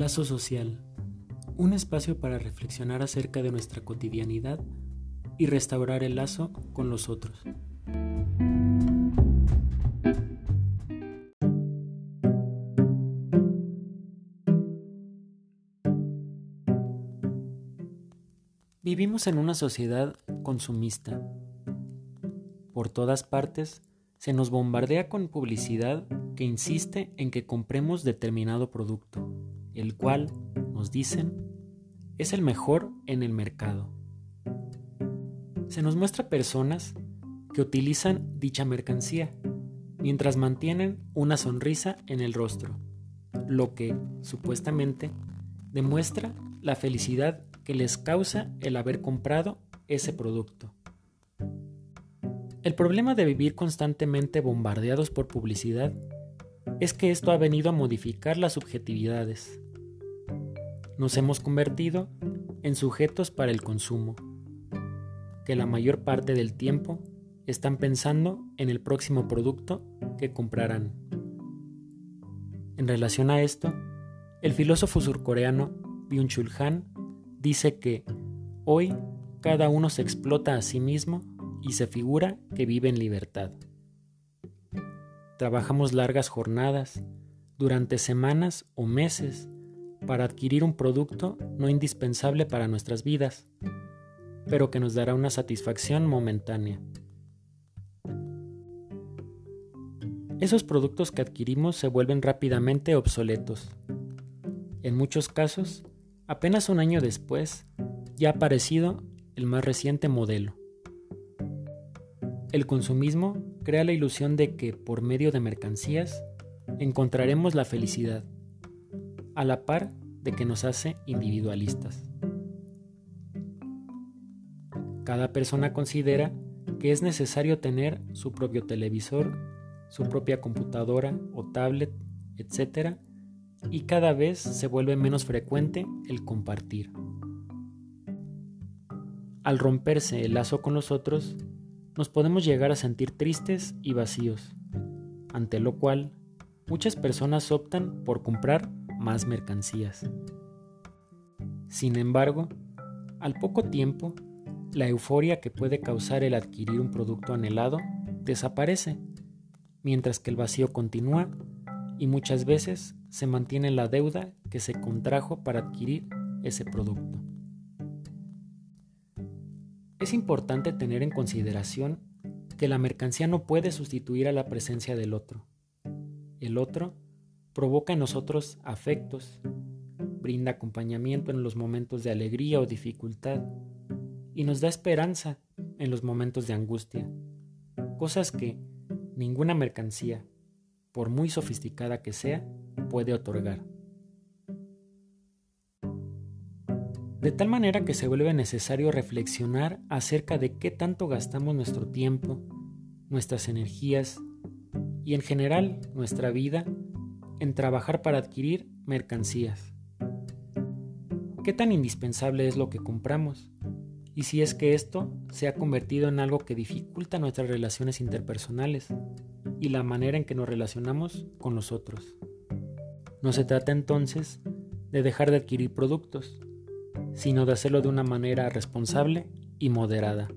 Lazo social. Un espacio para reflexionar acerca de nuestra cotidianidad y restaurar el lazo con los otros. Vivimos en una sociedad consumista. Por todas partes se nos bombardea con publicidad que insiste en que compremos determinado producto, el cual, nos dicen, es el mejor en el mercado. Se nos muestra personas que utilizan dicha mercancía mientras mantienen una sonrisa en el rostro, lo que, supuestamente, demuestra la felicidad que les causa el haber comprado ese producto. El problema de vivir constantemente bombardeados por publicidad es que esto ha venido a modificar las subjetividades. Nos hemos convertido en sujetos para el consumo, que la mayor parte del tiempo están pensando en el próximo producto que comprarán. En relación a esto, el filósofo surcoreano Byung-Chul Han dice que hoy cada uno se explota a sí mismo y se figura que vive en libertad. Trabajamos largas jornadas, durante semanas o meses, para adquirir un producto no indispensable para nuestras vidas, pero que nos dará una satisfacción momentánea. Esos productos que adquirimos se vuelven rápidamente obsoletos. En muchos casos, apenas un año después, ya ha aparecido el más reciente modelo. El consumismo crea la ilusión de que por medio de mercancías encontraremos la felicidad, a la par de que nos hace individualistas. Cada persona considera que es necesario tener su propio televisor, su propia computadora o tablet, etc. Y cada vez se vuelve menos frecuente el compartir. Al romperse el lazo con los otros, nos podemos llegar a sentir tristes y vacíos, ante lo cual muchas personas optan por comprar más mercancías. Sin embargo, al poco tiempo, la euforia que puede causar el adquirir un producto anhelado desaparece, mientras que el vacío continúa y muchas veces se mantiene la deuda que se contrajo para adquirir ese producto. Es importante tener en consideración que la mercancía no puede sustituir a la presencia del otro. El otro provoca en nosotros afectos, brinda acompañamiento en los momentos de alegría o dificultad y nos da esperanza en los momentos de angustia, cosas que ninguna mercancía, por muy sofisticada que sea, puede otorgar. de tal manera que se vuelve necesario reflexionar acerca de qué tanto gastamos nuestro tiempo, nuestras energías y en general nuestra vida en trabajar para adquirir mercancías. ¿Qué tan indispensable es lo que compramos? Y si es que esto se ha convertido en algo que dificulta nuestras relaciones interpersonales y la manera en que nos relacionamos con los otros. No se trata entonces de dejar de adquirir productos, sino de hacerlo de una manera responsable y moderada,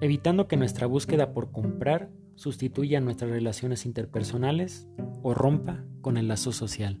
evitando que nuestra búsqueda por comprar sustituya nuestras relaciones interpersonales o rompa con el lazo social.